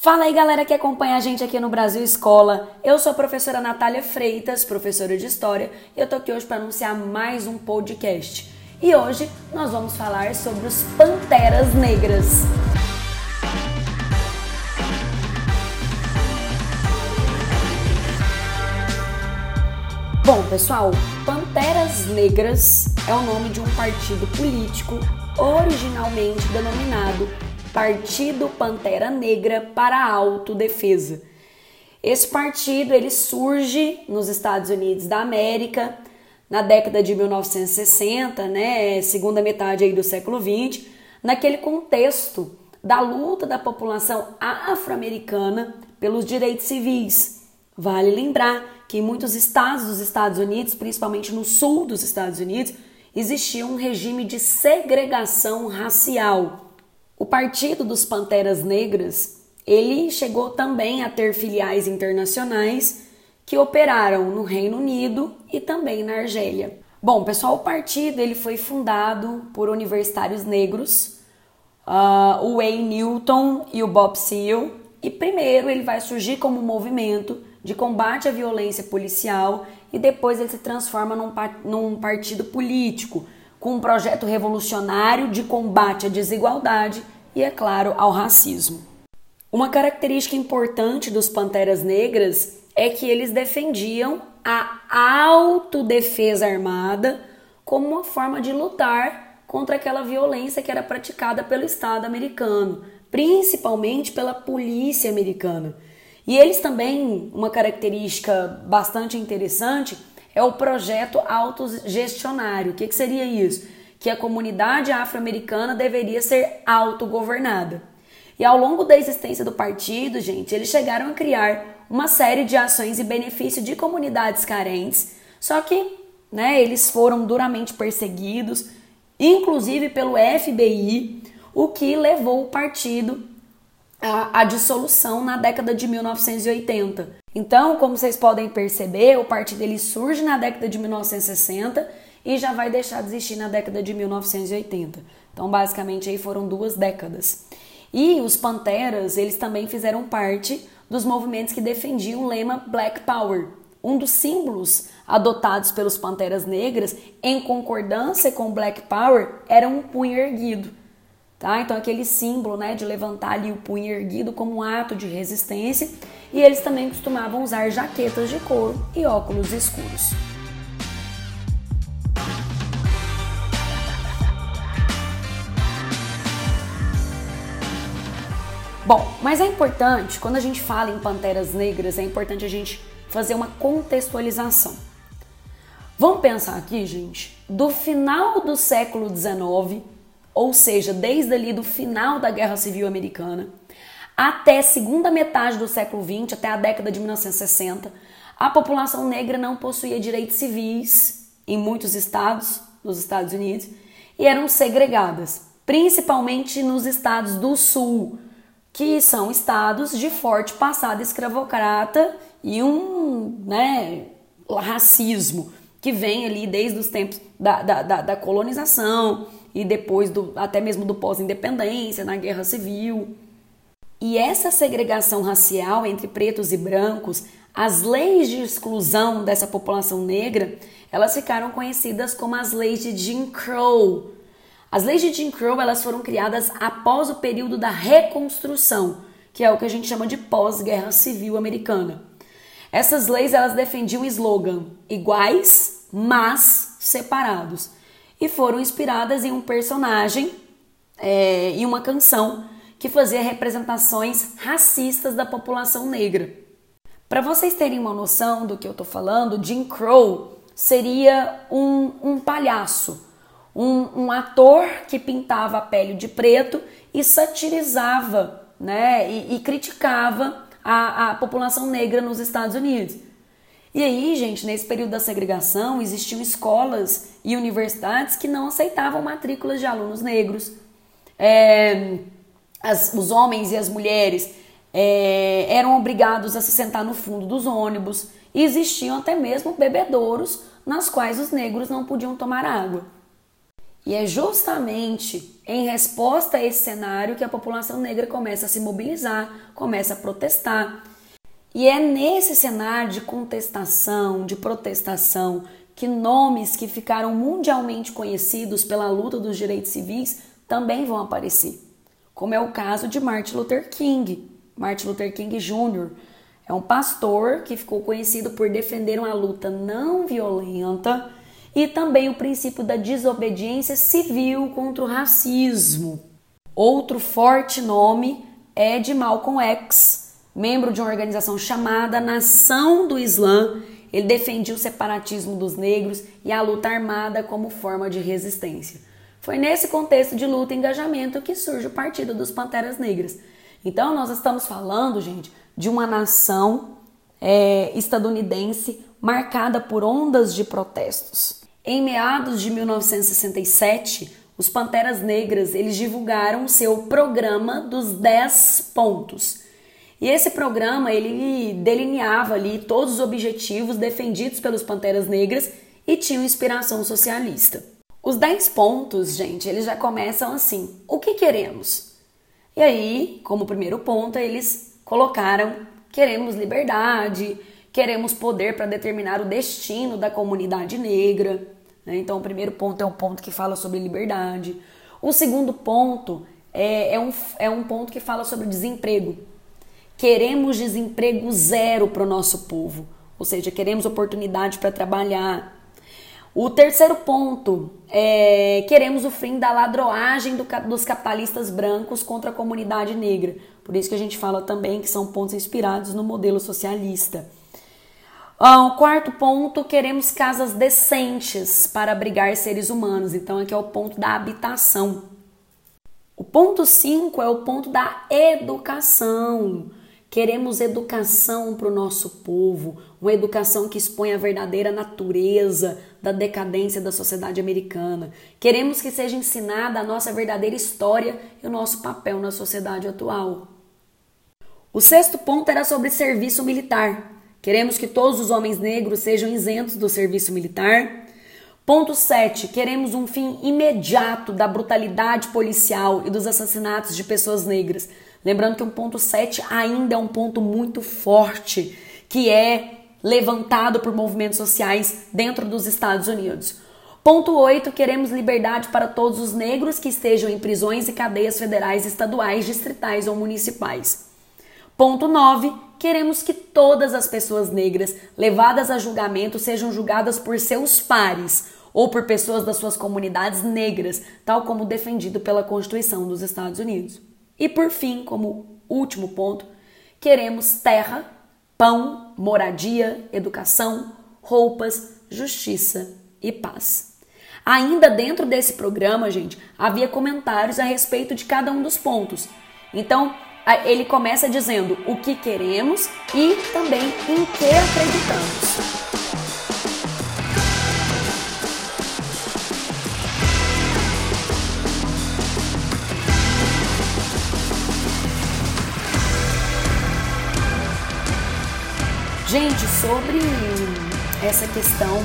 Fala aí galera que acompanha a gente aqui no Brasil Escola. Eu sou a professora Natália Freitas, professora de História, e eu tô aqui hoje para anunciar mais um podcast. E hoje nós vamos falar sobre os Panteras Negras. Bom, pessoal, Panteras Negras é o nome de um partido político originalmente denominado Partido Pantera Negra para a Autodefesa. Esse partido ele surge nos Estados Unidos da América na década de 1960, né, segunda metade aí do século 20, naquele contexto da luta da população afro-americana pelos direitos civis. Vale lembrar que em muitos estados dos Estados Unidos, principalmente no sul dos Estados Unidos, existia um regime de segregação racial. O Partido dos Panteras Negras, ele chegou também a ter filiais internacionais que operaram no Reino Unido e também na Argélia. Bom, pessoal, o partido ele foi fundado por universitários negros, uh, o Wayne Newton e o Bob Seale, e primeiro ele vai surgir como um movimento de combate à violência policial e depois ele se transforma num, num partido político com um projeto revolucionário de combate à desigualdade e, é claro, ao racismo. Uma característica importante dos Panteras Negras é que eles defendiam a autodefesa armada como uma forma de lutar contra aquela violência que era praticada pelo Estado americano, principalmente pela polícia americana. E eles também, uma característica bastante interessante é o projeto autogestionário. O que, que seria isso? Que a comunidade afro-americana deveria ser autogovernada. E ao longo da existência do partido, gente, eles chegaram a criar uma série de ações e benefícios de comunidades carentes, só que né, eles foram duramente perseguidos, inclusive pelo FBI, o que levou o partido a, a, dissolução na década de 1980. Então, como vocês podem perceber, o partido ele surge na década de 1960 e já vai deixar de existir na década de 1980. Então, basicamente, aí foram duas décadas. E os Panteras, eles também fizeram parte dos movimentos que defendiam o lema Black Power. Um dos símbolos adotados pelos Panteras Negras, em concordância com Black Power, era um punho erguido. Tá? Então aquele símbolo né, de levantar ali o punho erguido como um ato de resistência e eles também costumavam usar jaquetas de couro e óculos escuros. Bom, mas é importante, quando a gente fala em panteras negras, é importante a gente fazer uma contextualização. Vamos pensar aqui, gente, do final do século XIX ou seja, desde ali do final da Guerra Civil Americana até segunda metade do século XX, até a década de 1960, a população negra não possuía direitos civis em muitos estados dos Estados Unidos e eram segregadas, principalmente nos estados do sul, que são estados de forte passado escravocrata e um né, racismo que vem ali desde os tempos da, da, da, da colonização e depois do, até mesmo do pós-independência, na Guerra Civil. E essa segregação racial entre pretos e brancos, as leis de exclusão dessa população negra, elas ficaram conhecidas como as leis de Jim Crow. As leis de Jim Crow elas foram criadas após o período da reconstrução, que é o que a gente chama de pós-guerra civil americana. Essas leis elas defendiam o slogan iguais, mas separados e foram inspiradas em um personagem é, e uma canção que fazia representações racistas da população negra. Para vocês terem uma noção do que eu estou falando, Jim Crow seria um, um palhaço, um, um, ator que pintava a pele de preto e satirizava né, e, e criticava a, a população negra nos Estados Unidos. E aí, gente, nesse período da segregação, existiam escolas e universidades que não aceitavam matrículas de alunos negros. É, as, os homens e as mulheres é, eram obrigados a se sentar no fundo dos ônibus. E existiam até mesmo bebedouros nas quais os negros não podiam tomar água. E é justamente em resposta a esse cenário que a população negra começa a se mobilizar, começa a protestar. E é nesse cenário de contestação, de protestação, que nomes que ficaram mundialmente conhecidos pela luta dos direitos civis também vão aparecer, como é o caso de Martin Luther King. Martin Luther King Jr. é um pastor que ficou conhecido por defender uma luta não violenta e também o princípio da desobediência civil contra o racismo. Outro forte nome é de Malcolm X, membro de uma organização chamada Nação do Islã. Ele defendia o separatismo dos negros e a luta armada como forma de resistência. Foi nesse contexto de luta e engajamento que surge o Partido dos Panteras Negras. Então, nós estamos falando, gente, de uma nação é, estadunidense marcada por ondas de protestos. Em meados de 1967, os Panteras Negras eles divulgaram seu programa dos 10 pontos. E esse programa ele delineava ali todos os objetivos defendidos pelos Panteras Negras e tinha inspiração socialista. Os 10 pontos, gente, eles já começam assim: o que queremos? E aí, como primeiro ponto, eles colocaram: queremos liberdade, queremos poder para determinar o destino da comunidade negra, né? Então, o primeiro ponto é um ponto que fala sobre liberdade. O segundo ponto é, é, um, é um ponto que fala sobre desemprego. Queremos desemprego zero para o nosso povo, ou seja, queremos oportunidade para trabalhar. O terceiro ponto é queremos o fim da ladroagem do, dos capitalistas brancos contra a comunidade negra. Por isso que a gente fala também que são pontos inspirados no modelo socialista. Ah, o quarto ponto, queremos casas decentes para abrigar seres humanos. Então, aqui é o ponto da habitação. O ponto 5 é o ponto da educação. Queremos educação para o nosso povo, uma educação que expõe a verdadeira natureza da decadência da sociedade americana. Queremos que seja ensinada a nossa verdadeira história e o nosso papel na sociedade atual. O sexto ponto era sobre serviço militar. Queremos que todos os homens negros sejam isentos do serviço militar. Ponto 7. Queremos um fim imediato da brutalidade policial e dos assassinatos de pessoas negras. Lembrando que o ponto 7 ainda é um ponto muito forte, que é levantado por movimentos sociais dentro dos Estados Unidos. Ponto 8. Queremos liberdade para todos os negros que estejam em prisões e cadeias federais, estaduais, distritais ou municipais. Ponto 9 queremos que todas as pessoas negras levadas a julgamento sejam julgadas por seus pares ou por pessoas das suas comunidades negras, tal como defendido pela Constituição dos Estados Unidos. E por fim, como último ponto, queremos terra, pão, moradia, educação, roupas, justiça e paz. Ainda dentro desse programa, gente, havia comentários a respeito de cada um dos pontos. Então, ele começa dizendo o que queremos e também em que acreditamos. Gente, sobre essa questão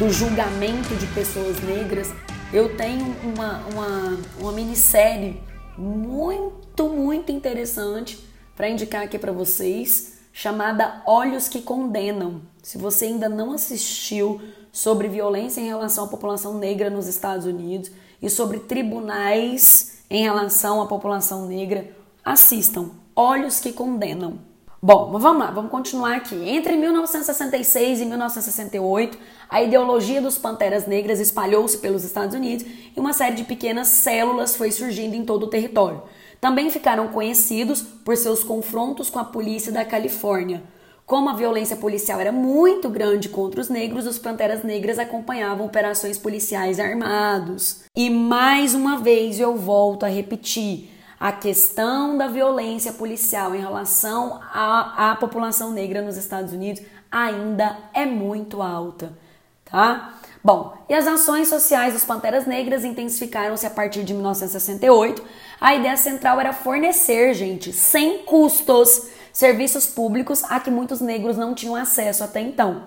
do julgamento de pessoas negras, eu tenho uma, uma, uma minissérie muito, muito interessante para indicar aqui para vocês, chamada Olhos que Condenam. Se você ainda não assistiu sobre violência em relação à população negra nos Estados Unidos e sobre tribunais em relação à população negra, assistam Olhos que Condenam. Bom, mas vamos lá, vamos continuar aqui. Entre 1966 e 1968, a ideologia dos Panteras Negras espalhou-se pelos Estados Unidos e uma série de pequenas células foi surgindo em todo o território. Também ficaram conhecidos por seus confrontos com a polícia da Califórnia. Como a violência policial era muito grande contra os negros, os Panteras Negras acompanhavam operações policiais armados. E mais uma vez eu volto a repetir: a questão da violência policial em relação à, à população negra nos Estados Unidos ainda é muito alta, tá? Bom, e as ações sociais dos Panteras Negras intensificaram-se a partir de 1968. A ideia central era fornecer, gente, sem custos, serviços públicos a que muitos negros não tinham acesso até então.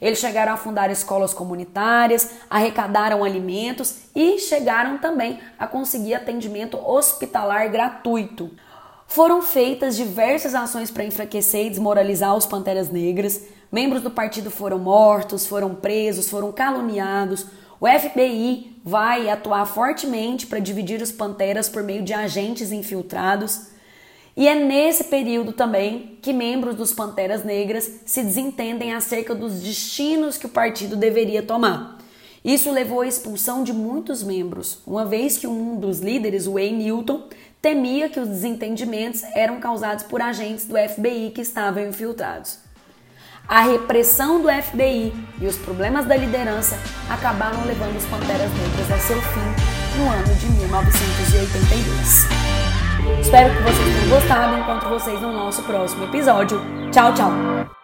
Eles chegaram a fundar escolas comunitárias, arrecadaram alimentos e chegaram também a conseguir atendimento hospitalar gratuito. Foram feitas diversas ações para enfraquecer e desmoralizar os Panteras Negras. Membros do partido foram mortos, foram presos, foram caluniados. O FBI vai atuar fortemente para dividir os Panteras por meio de agentes infiltrados. E é nesse período também que membros dos Panteras Negras se desentendem acerca dos destinos que o partido deveria tomar. Isso levou à expulsão de muitos membros, uma vez que um dos líderes, Wayne Newton, temia que os desentendimentos eram causados por agentes do FBI que estavam infiltrados. A repressão do FBI e os problemas da liderança acabaram levando os Panteras Negras a seu fim no ano de 1982. Espero que vocês tenham gostado. Encontro vocês no nosso próximo episódio. Tchau, tchau!